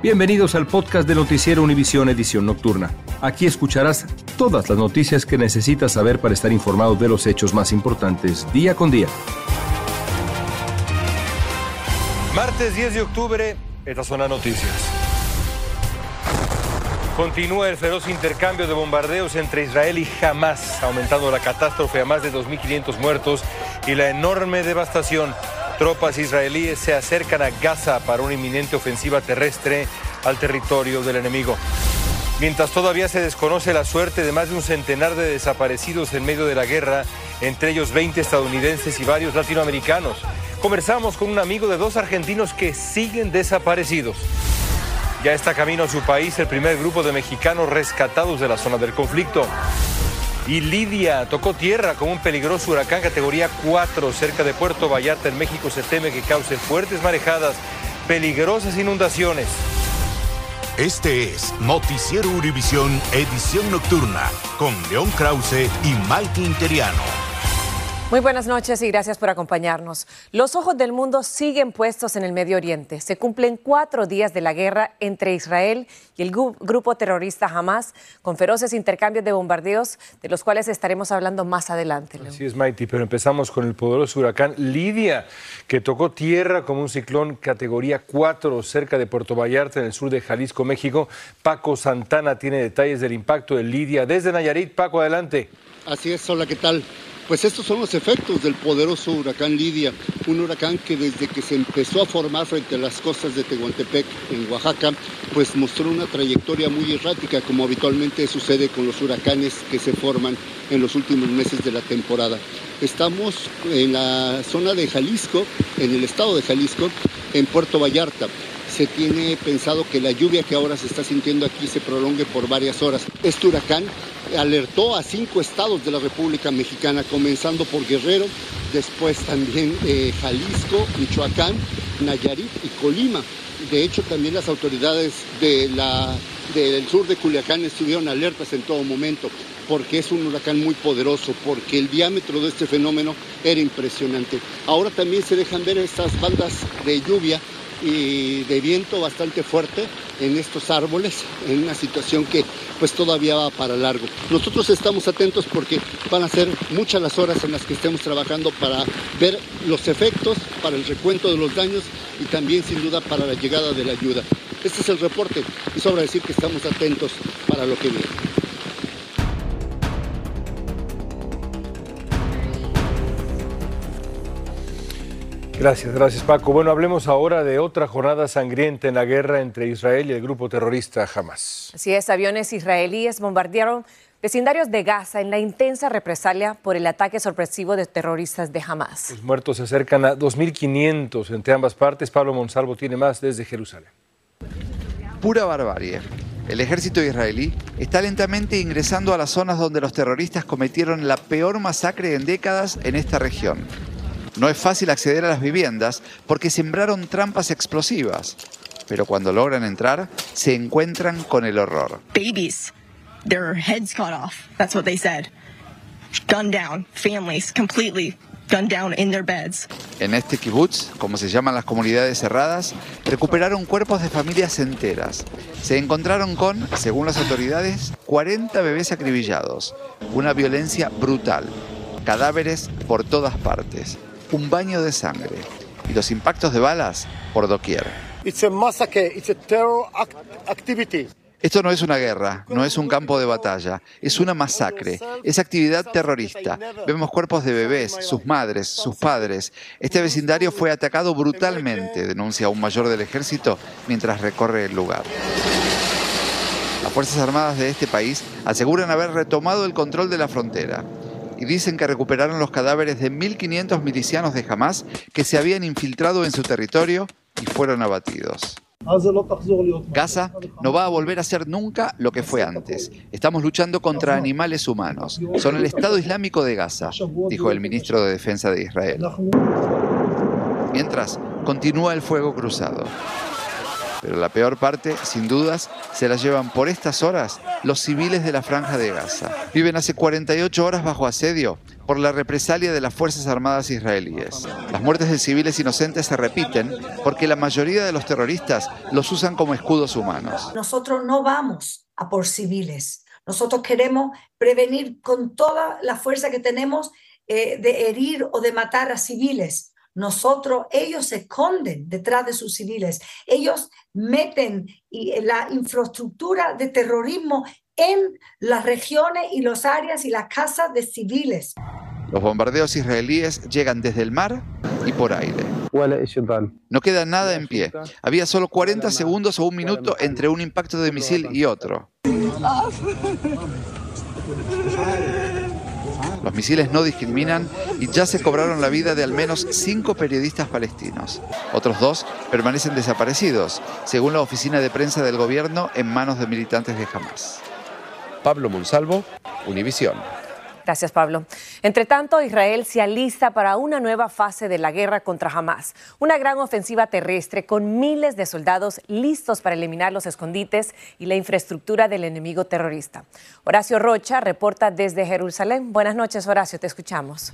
Bienvenidos al podcast de Noticiero Univisión Edición Nocturna. Aquí escucharás todas las noticias que necesitas saber para estar informado de los hechos más importantes día con día. Martes 10 de octubre, estas son las noticias. Continúa el feroz intercambio de bombardeos entre Israel y Hamas, aumentando la catástrofe a más de 2.500 muertos y la enorme devastación Tropas israelíes se acercan a Gaza para una inminente ofensiva terrestre al territorio del enemigo. Mientras todavía se desconoce la suerte de más de un centenar de desaparecidos en medio de la guerra, entre ellos 20 estadounidenses y varios latinoamericanos, conversamos con un amigo de dos argentinos que siguen desaparecidos. Ya está camino a su país el primer grupo de mexicanos rescatados de la zona del conflicto. Y Lidia tocó tierra con un peligroso huracán categoría 4 cerca de Puerto Vallarta en México. Se teme que cause fuertes marejadas, peligrosas inundaciones. Este es Noticiero Univisión Edición Nocturna con León Krause y Mike Interiano. Muy buenas noches y gracias por acompañarnos. Los ojos del mundo siguen puestos en el Medio Oriente. Se cumplen cuatro días de la guerra entre Israel y el grupo terrorista Hamas, con feroces intercambios de bombardeos, de los cuales estaremos hablando más adelante. Así es, Mighty, pero empezamos con el poderoso huracán Lidia, que tocó tierra como un ciclón categoría 4 cerca de Puerto Vallarta, en el sur de Jalisco, México. Paco Santana tiene detalles del impacto de Lidia desde Nayarit. Paco, adelante. Así es, hola, ¿qué tal? Pues estos son los efectos del poderoso huracán Lidia, un huracán que desde que se empezó a formar frente a las costas de Tehuantepec, en Oaxaca, pues mostró una trayectoria muy errática, como habitualmente sucede con los huracanes que se forman en los últimos meses de la temporada. Estamos en la zona de Jalisco, en el estado de Jalisco, en Puerto Vallarta se tiene pensado que la lluvia que ahora se está sintiendo aquí se prolongue por varias horas. Este huracán alertó a cinco estados de la República Mexicana, comenzando por Guerrero, después también eh, Jalisco, Michoacán, Nayarit y Colima. De hecho, también las autoridades del sur de Culiacán estuvieron alertas en todo momento, porque es un huracán muy poderoso, porque el diámetro de este fenómeno era impresionante. Ahora también se dejan ver estas bandas de lluvia y de viento bastante fuerte en estos árboles, en una situación que pues todavía va para largo. Nosotros estamos atentos porque van a ser muchas las horas en las que estemos trabajando para ver los efectos, para el recuento de los daños y también sin duda para la llegada de la ayuda. Este es el reporte y sobra decir que estamos atentos para lo que viene. Gracias, gracias Paco. Bueno, hablemos ahora de otra jornada sangrienta en la guerra entre Israel y el grupo terrorista Hamas. Así es, aviones israelíes bombardearon vecindarios de Gaza en la intensa represalia por el ataque sorpresivo de terroristas de Hamas. Los muertos se acercan a 2.500 entre ambas partes. Pablo Monsalvo tiene más desde Jerusalén. Pura barbarie. El ejército israelí está lentamente ingresando a las zonas donde los terroristas cometieron la peor masacre en décadas en esta región. No es fácil acceder a las viviendas porque sembraron trampas explosivas, pero cuando logran entrar se encuentran con el horror. Babies, their heads cut off. That's what they said. Gunned down, families completely gunned down in their beds. En este kibutz, como se llaman las comunidades cerradas, recuperaron cuerpos de familias enteras. Se encontraron con, según las autoridades, 40 bebés acribillados. Una violencia brutal. Cadáveres por todas partes un baño de sangre y los impactos de balas por doquier. Esto no es una guerra, no es un campo de batalla, es una masacre, es actividad terrorista. Vemos cuerpos de bebés, sus madres, sus padres. Este vecindario fue atacado brutalmente, denuncia un mayor del ejército mientras recorre el lugar. Las Fuerzas Armadas de este país aseguran haber retomado el control de la frontera y dicen que recuperaron los cadáveres de 1.500 milicianos de Hamas que se habían infiltrado en su territorio y fueron abatidos. Gaza no va a volver a ser nunca lo que fue antes. Estamos luchando contra animales humanos. Son el Estado Islámico de Gaza, dijo el ministro de Defensa de Israel. Mientras, continúa el fuego cruzado. Pero la peor parte, sin dudas, se la llevan por estas horas los civiles de la franja de Gaza. Viven hace 48 horas bajo asedio por la represalia de las Fuerzas Armadas israelíes. Las muertes de civiles inocentes se repiten porque la mayoría de los terroristas los usan como escudos humanos. Nosotros no vamos a por civiles. Nosotros queremos prevenir con toda la fuerza que tenemos eh, de herir o de matar a civiles. Nosotros, ellos se esconden detrás de sus civiles. Ellos meten la infraestructura de terrorismo en las regiones y las áreas y las casas de civiles. Los bombardeos israelíes llegan desde el mar y por aire. No queda nada en pie. Había solo 40 segundos o un minuto entre un impacto de misil y otro. Los misiles no discriminan y ya se cobraron la vida de al menos cinco periodistas palestinos. Otros dos permanecen desaparecidos, según la oficina de prensa del gobierno en manos de militantes de Hamas. Pablo Monsalvo, Univisión. Gracias, Pablo. Entre tanto, Israel se alista para una nueva fase de la guerra contra Hamas, una gran ofensiva terrestre con miles de soldados listos para eliminar los escondites y la infraestructura del enemigo terrorista. Horacio Rocha reporta desde Jerusalén. Buenas noches, Horacio, te escuchamos.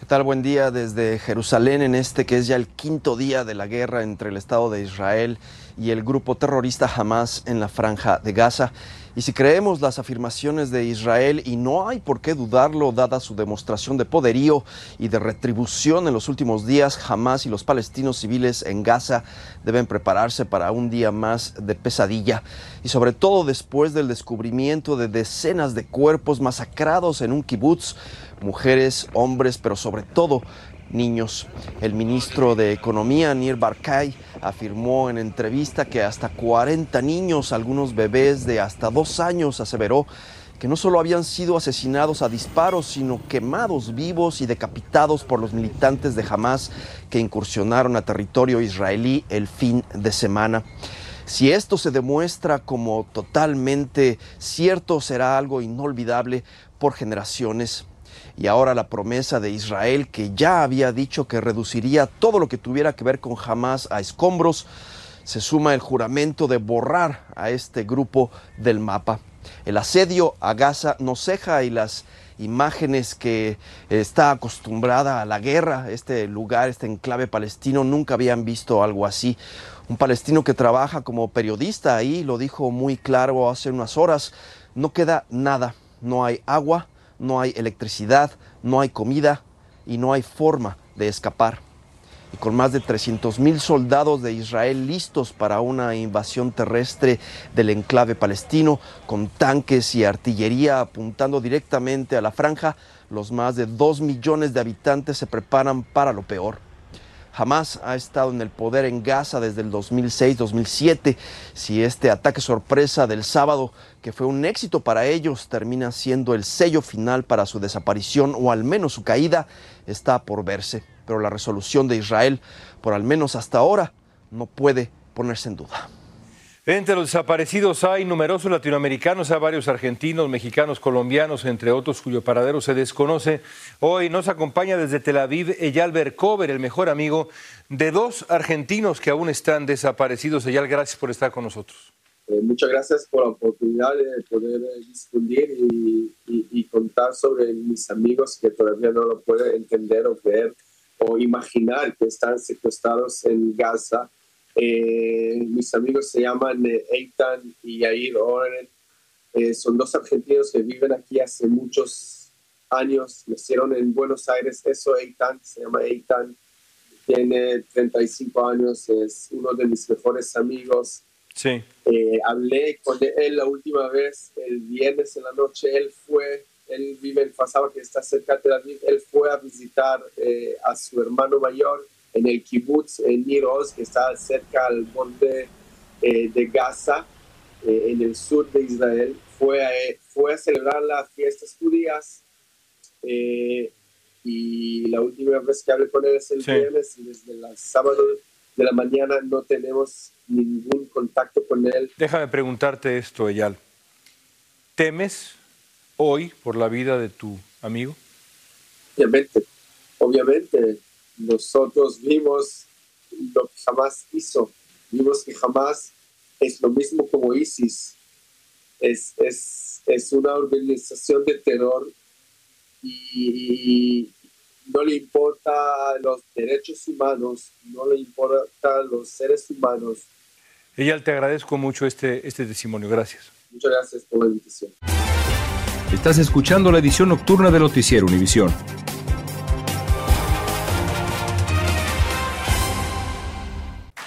¿Qué tal? Buen día desde Jerusalén en este que es ya el quinto día de la guerra entre el Estado de Israel y el grupo terrorista Hamas en la franja de Gaza. Y si creemos las afirmaciones de Israel, y no hay por qué dudarlo, dada su demostración de poderío y de retribución en los últimos días, Hamas y los palestinos civiles en Gaza deben prepararse para un día más de pesadilla. Y sobre todo después del descubrimiento de decenas de cuerpos masacrados en un kibutz, mujeres, hombres, pero sobre todo niños. El ministro de Economía, Nir Barkay, afirmó en entrevista que hasta 40 niños, algunos bebés de hasta dos años, aseveró que no solo habían sido asesinados a disparos, sino quemados vivos y decapitados por los militantes de Hamas que incursionaron a territorio israelí el fin de semana. Si esto se demuestra como totalmente cierto, será algo inolvidable por generaciones y ahora la promesa de Israel que ya había dicho que reduciría todo lo que tuviera que ver con Hamas a escombros, se suma el juramento de borrar a este grupo del mapa. El asedio a Gaza no ceja y las imágenes que está acostumbrada a la guerra, este lugar, este enclave palestino, nunca habían visto algo así. Un palestino que trabaja como periodista ahí lo dijo muy claro hace unas horas, no queda nada, no hay agua, no hay electricidad, no hay comida y no hay forma de escapar. Y con más de 300 mil soldados de Israel listos para una invasión terrestre del enclave palestino, con tanques y artillería apuntando directamente a la franja, los más de 2 millones de habitantes se preparan para lo peor. Jamás ha estado en el poder en Gaza desde el 2006-2007. Si este ataque sorpresa del sábado, que fue un éxito para ellos, termina siendo el sello final para su desaparición o al menos su caída, está por verse. Pero la resolución de Israel, por al menos hasta ahora, no puede ponerse en duda. Entre los desaparecidos hay numerosos latinoamericanos, hay varios argentinos, mexicanos, colombianos, entre otros, cuyo paradero se desconoce. Hoy nos acompaña desde Tel Aviv Eyal Berkover, el mejor amigo de dos argentinos que aún están desaparecidos. Eyal, gracias por estar con nosotros. Eh, muchas gracias por la oportunidad de poder eh, discutir y, y, contar sobre mis amigos que todavía no lo pueden entender o ver o imaginar que están secuestrados en Gaza eh, mis amigos se llaman eh, Eitan y Yair Oren. Eh, son dos argentinos que viven aquí hace muchos años. Nacieron en Buenos Aires. Eso, Eitan, se llama Eitan. Tiene 35 años. Es uno de mis mejores amigos. Sí. hablé con él la última vez el viernes en la noche. Él fue, él vive en Fasaba, que está cerca de Tel Aviv. Él fue a visitar a su hermano mayor en el kibbutz en Niroz, que está cerca al borde eh, de Gaza, eh, en el sur de Israel. Fue a, fue a celebrar las fiestas judías eh, y la última vez que hablé con él es el viernes y desde el sábado de la mañana no tenemos ningún contacto con él. Déjame preguntarte esto, Eyal. ¿Temes hoy por la vida de tu amigo? Obviamente, obviamente, nosotros vimos lo que jamás hizo. Vimos que jamás es lo mismo como ISIS. Es, es, es una organización de terror y, no le importa los derechos humanos, no le importa los seres humanos. Eyal, te agradezco mucho este, este testimonio. Gracias. Muchas gracias por la invitación. Estás escuchando la edición nocturna de Noticiero Univisión.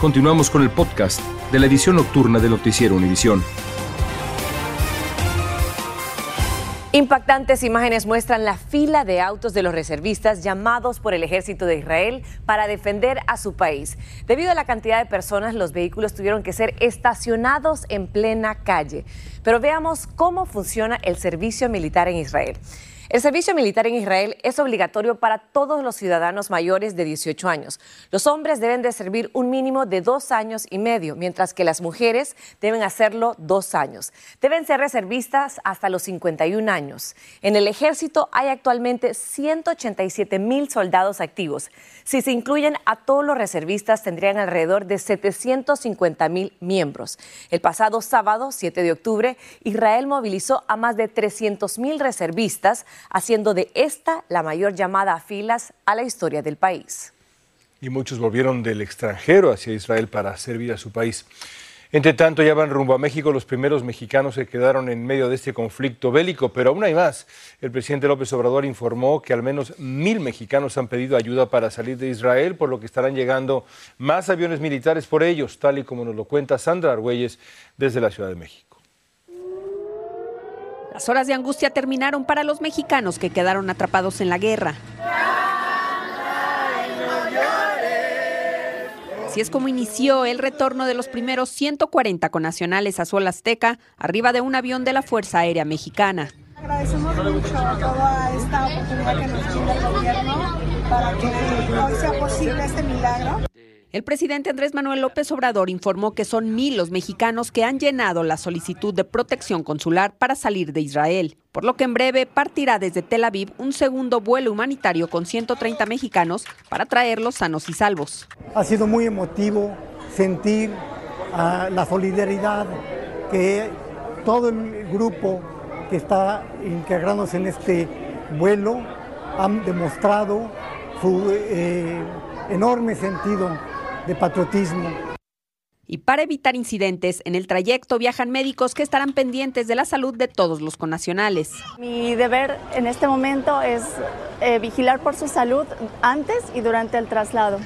Continuamos con el podcast de la edición nocturna de Noticiero Univisión. Impactantes imágenes muestran la fila de autos de los reservistas llamados por el ejército de Israel para defender a su país. Debido a la cantidad de personas, los vehículos tuvieron que ser estacionados en plena calle. Pero veamos cómo funciona el servicio militar en Israel. El servicio militar en Israel es obligatorio para todos los ciudadanos mayores de 18 años. Los hombres deben de servir un mínimo de dos años y medio, mientras que las mujeres deben hacerlo dos años. Deben ser reservistas hasta los 51 años. En el ejército hay actualmente 187 mil soldados activos. Si se incluyen a todos los reservistas, tendrían alrededor de 750 mil miembros. El pasado sábado, 7 de octubre, Israel movilizó a más de 300 mil reservistas haciendo de esta la mayor llamada a filas a la historia del país. Y muchos volvieron del extranjero hacia Israel para servir a su país. Entre tanto, ya van rumbo a México los primeros mexicanos que quedaron en medio de este conflicto bélico, pero aún hay más. El presidente López Obrador informó que al menos mil mexicanos han pedido ayuda para salir de Israel, por lo que estarán llegando más aviones militares por ellos, tal y como nos lo cuenta Sandra Argüelles desde la Ciudad de México. Las horas de angustia terminaron para los mexicanos que quedaron atrapados en la guerra. Así es como inició el retorno de los primeros 140 conacionales a Suela Azteca, arriba de un avión de la Fuerza Aérea Mexicana. Agradecemos mucho toda esta oportunidad que nos brinda el gobierno para que hoy sea posible este milagro. El presidente Andrés Manuel López Obrador informó que son mil los mexicanos que han llenado la solicitud de protección consular para salir de Israel, por lo que en breve partirá desde Tel Aviv un segundo vuelo humanitario con 130 mexicanos para traerlos sanos y salvos. Ha sido muy emotivo sentir uh, la solidaridad que todo el grupo que está integrándose en este vuelo han demostrado su eh, enorme sentido de patriotismo. Y para evitar incidentes, en el trayecto viajan médicos que estarán pendientes de la salud de todos los connacionales. Mi deber en este momento es eh, vigilar por su salud antes y durante el traslado.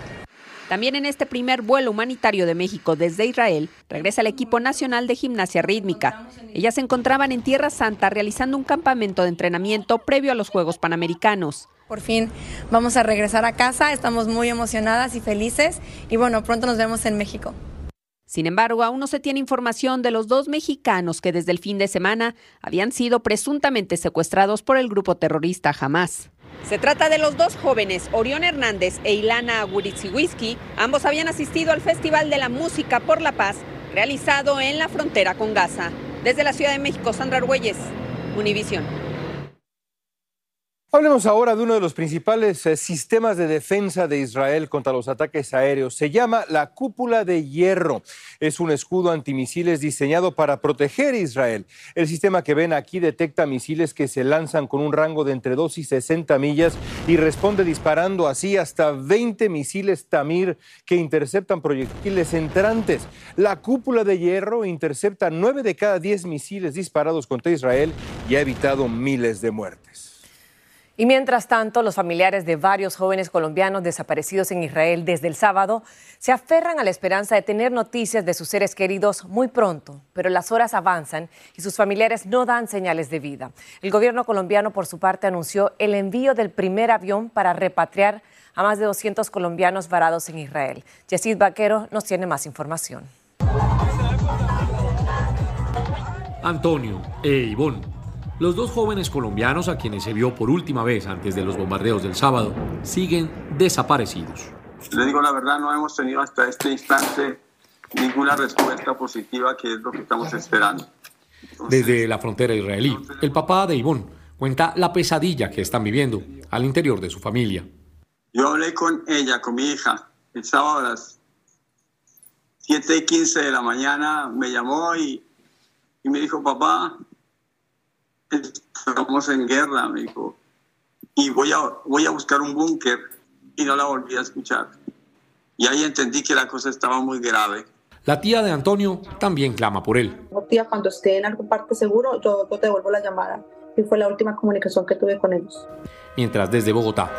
También en este primer vuelo humanitario de México desde Israel regresa el equipo nacional de gimnasia rítmica. Ellas se encontraban en Tierra Santa realizando un campamento de entrenamiento previo a los Juegos Panamericanos. Por fin vamos a regresar a casa, estamos muy emocionadas y felices y bueno, pronto nos vemos en México. Sin embargo, aún no se tiene información de los dos mexicanos que desde el fin de semana habían sido presuntamente secuestrados por el grupo terrorista Hamas. Se trata de los dos jóvenes, Orión Hernández e Ilana Aguritsiwiski. Ambos habían asistido al Festival de la Música por la Paz, realizado en la frontera con Gaza. Desde la Ciudad de México, Sandra Argüelles, Univisión. Hablemos ahora de uno de los principales eh, sistemas de defensa de Israel contra los ataques aéreos. Se llama la cúpula de hierro. Es un escudo antimisiles diseñado para proteger a Israel. El sistema que ven aquí detecta misiles que se lanzan con un rango de entre 2 y 60 millas y responde disparando así hasta 20 misiles Tamir que interceptan proyectiles entrantes. La cúpula de hierro intercepta 9 de cada 10 misiles disparados contra Israel y ha evitado miles de muertes. Y mientras tanto, los familiares de varios jóvenes colombianos desaparecidos en Israel desde el sábado se aferran a la esperanza de tener noticias de sus seres queridos muy pronto, pero las horas avanzan y sus familiares no dan señales de vida. El gobierno colombiano, por su parte, anunció el envío del primer avión para repatriar a más de 200 colombianos varados en Israel. Yesid Vaquero nos tiene más información. Antonio e Ivonne, los dos jóvenes colombianos a quienes se vio por última vez antes de los bombardeos del sábado, siguen desaparecidos. Le digo la verdad, no hemos tenido hasta este instante ninguna respuesta positiva, que es lo que estamos esperando. Desde la frontera israelí, el papá de Ivonne cuenta la pesadilla que están viviendo al interior de su familia. Yo hablé con ella, con mi hija, el sábado a las 7 y 15 de la mañana, me llamó y y me dijo, papá, estamos en guerra, me dijo, y voy a, voy a buscar un búnker y no la volví a escuchar. Y ahí entendí que la cosa estaba muy grave. La tía de Antonio también clama por él. Tía, cuando esté en algún parte seguro, yo, yo te devuelvo la llamada. Y fue la última comunicación que tuve con ellos. Mientras desde Bogotá,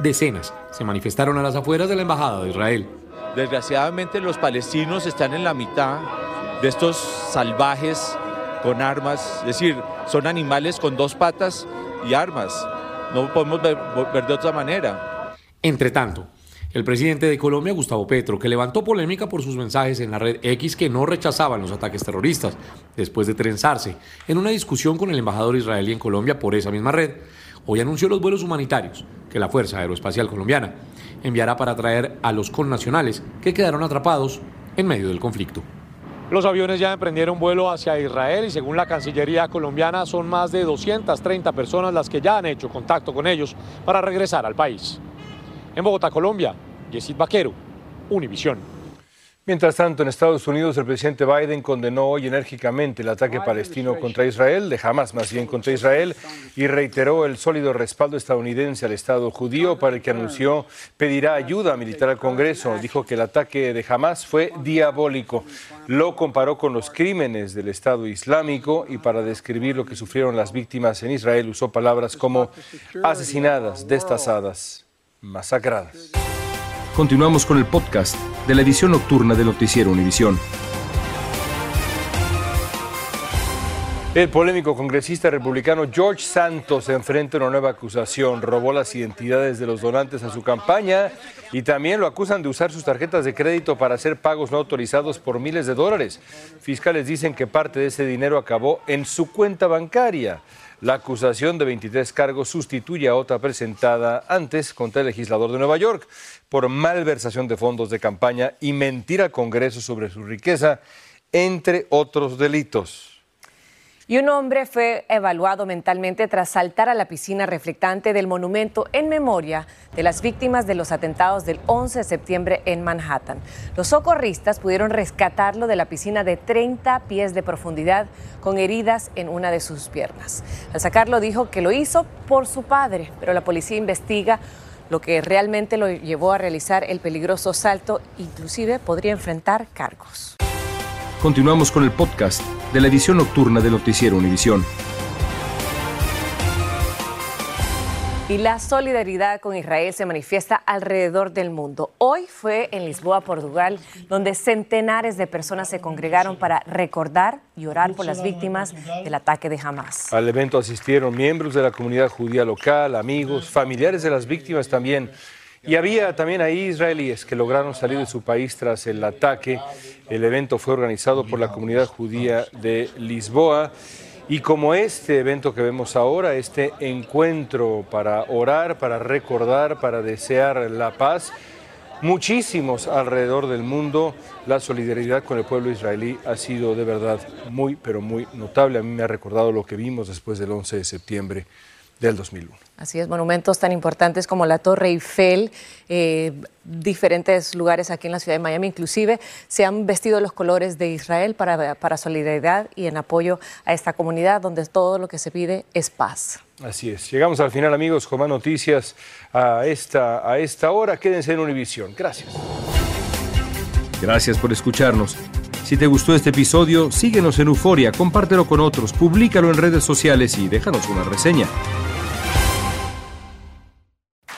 decenas se manifestaron a las afueras de la Embajada de Israel. Desgraciadamente los palestinos están en la mitad de estos salvajes con armas, es decir, son animales con dos patas y armas. No podemos ver, de otra manera. Entre tanto, el presidente de Colombia, Gustavo Petro, que levantó polémica por sus mensajes en la red X que no rechazaban los ataques terroristas, después de trenzarse en una discusión con el embajador israelí en Colombia por esa misma red, hoy anunció los vuelos humanitarios que la Fuerza Aeroespacial Colombiana enviará para traer a los connacionales que quedaron atrapados en medio del conflicto. Los aviones ya emprendieron vuelo hacia Israel y según la Cancillería colombiana son más de 230 personas las que ya han hecho contacto con ellos para regresar al país. En Bogotá, Colombia, Yesid Vaquero, Univisión. Mientras tanto, en Estados Unidos, el presidente Biden condenó hoy enérgicamente el ataque palestino contra Israel, de Hamas más bien contra Israel, y reiteró el sólido respaldo estadounidense al Estado judío para el que anunció pedirá ayuda militar al Congreso. Dijo que el ataque de Hamas fue diabólico. Lo comparó con los crímenes del Estado Islámico y para describir lo que sufrieron las víctimas en Israel usó palabras como asesinadas, destazadas, masacradas. Continuamos con el podcast de la edición nocturna de Noticiero Univisión. El polémico congresista republicano George Santos enfrenta una nueva acusación. Robó las identidades de los donantes a su campaña y también lo acusan de usar sus tarjetas de crédito para hacer pagos no autorizados por miles de dólares. Fiscales dicen que parte de ese dinero acabó en su cuenta bancaria. La acusación de 23 cargos sustituye a otra presentada antes contra el legislador de Nueva York por malversación de fondos de campaña y mentir al Congreso sobre su riqueza, entre otros delitos. Y un hombre fue evaluado mentalmente tras saltar a la piscina reflectante del monumento en memoria de las víctimas de los atentados del 11 de septiembre en Manhattan. Los socorristas pudieron rescatarlo de la piscina de 30 pies de profundidad con heridas en una de sus piernas. Al sacarlo dijo que lo hizo por su padre, pero la policía investiga lo que realmente lo llevó a realizar el peligroso salto, inclusive podría enfrentar cargos. Continuamos con el podcast de la edición nocturna de Noticiero Univisión. Y la solidaridad con Israel se manifiesta alrededor del mundo. Hoy fue en Lisboa, Portugal, donde centenares de personas se congregaron para recordar y orar por las víctimas del ataque de Hamas. Al evento asistieron miembros de la comunidad judía local, amigos, familiares de las víctimas también. Y había también ahí israelíes que lograron salir de su país tras el ataque. El evento fue organizado por la comunidad judía de Lisboa. Y como este evento que vemos ahora, este encuentro para orar, para recordar, para desear la paz, muchísimos alrededor del mundo, la solidaridad con el pueblo israelí ha sido de verdad muy, pero muy notable. A mí me ha recordado lo que vimos después del 11 de septiembre del 2001. Así es, monumentos tan importantes como la Torre Eiffel, eh, diferentes lugares aquí en la ciudad de Miami, inclusive se han vestido los colores de Israel para, para solidaridad y en apoyo a esta comunidad donde todo lo que se pide es paz. Así es. Llegamos al final, amigos, con más noticias a esta, a esta hora. Quédense en Univisión. Gracias. Gracias por escucharnos. Si te gustó este episodio, síguenos en Euforia, compártelo con otros, públicalo en redes sociales y déjanos una reseña.